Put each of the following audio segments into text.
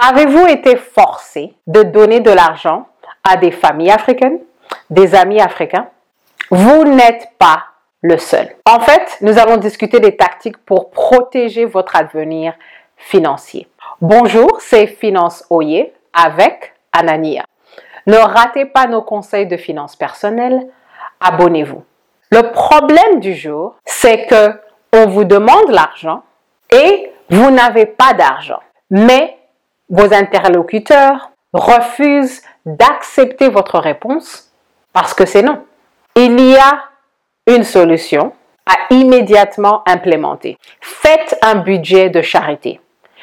Avez-vous été forcé de donner de l'argent à des familles africaines, des amis africains? Vous n'êtes pas le seul. En fait, nous allons discuter des tactiques pour protéger votre avenir financier. Bonjour, c'est Finance Oye avec Anania. Ne ratez pas nos conseils de finances personnelles. Abonnez-vous. Le problème du jour, c'est que on vous demande l'argent et vous n'avez pas d'argent. Mais vos interlocuteurs refusent d'accepter votre réponse parce que c'est non. Il y a une solution à immédiatement implémenter. Faites un budget de charité.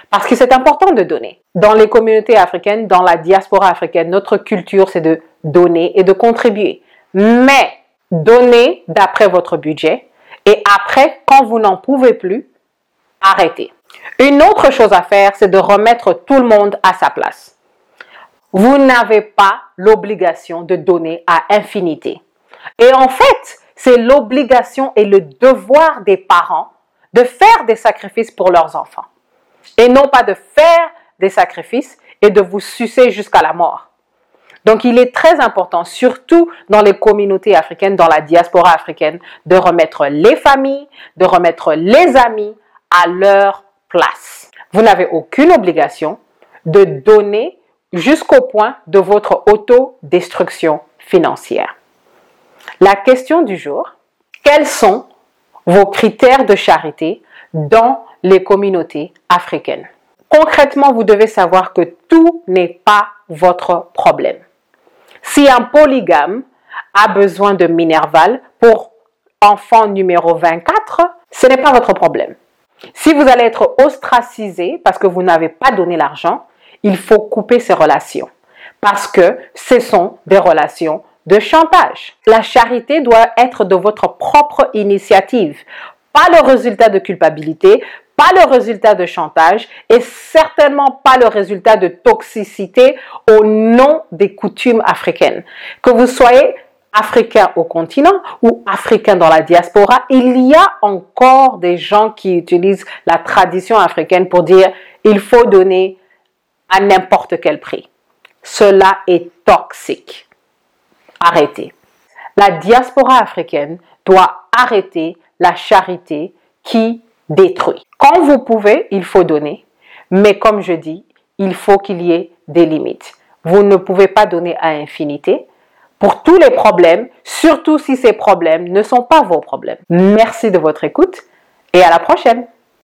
Parce que c'est important de donner. Dans les communautés africaines, dans la diaspora africaine, notre culture, c'est de donner et de contribuer. Mais donnez d'après votre budget et après, quand vous n'en pouvez plus, arrêtez. Une autre chose à faire, c'est de remettre tout le monde à sa place. Vous n'avez pas l'obligation de donner à infinité. Et en fait, c'est l'obligation et le devoir des parents de faire des sacrifices pour leurs enfants. Et non pas de faire des sacrifices et de vous sucer jusqu'à la mort. Donc il est très important, surtout dans les communautés africaines, dans la diaspora africaine, de remettre les familles, de remettre les amis à leur Vous n'avez aucune obligation de donner jusqu'au point de votre autodestruction financière. La question du jour, quels sont vos critères de charité dans les communautés africaines? Concrètement, vous devez savoir que tout n'est pas votre problème. Si un polygame a besoin de Minerval pour enfant numéro 24, ce n'est pas votre problème. Si vous allez être ostracisé parce que vous n'avez pas donné l'argent, il faut couper ces relations parce que ce sont des relations de chantage. La charité doit être de votre propre initiative, pas le résultat de culpabilité, pas le résultat de chantage et certainement pas le résultat de toxicité au nom des coutumes africaines. Que vous soyez africain au continent ou africain dans la diaspora, il y a encore des gens qui utilisent la tradition africaine pour dire il faut donner à n'importe quel prix. Cela est toxique. Arrêtez. La diaspora africaine doit arrêter la charité qui détruit. Quand vous pouvez, il faut donner. Mais comme je dis, il faut qu'il y ait des limites. Vous ne pouvez pas donner à infinité pour tous les problèmes, surtout si ces problèmes ne sont pas vos problèmes. Merci de votre écoute et à la prochaine.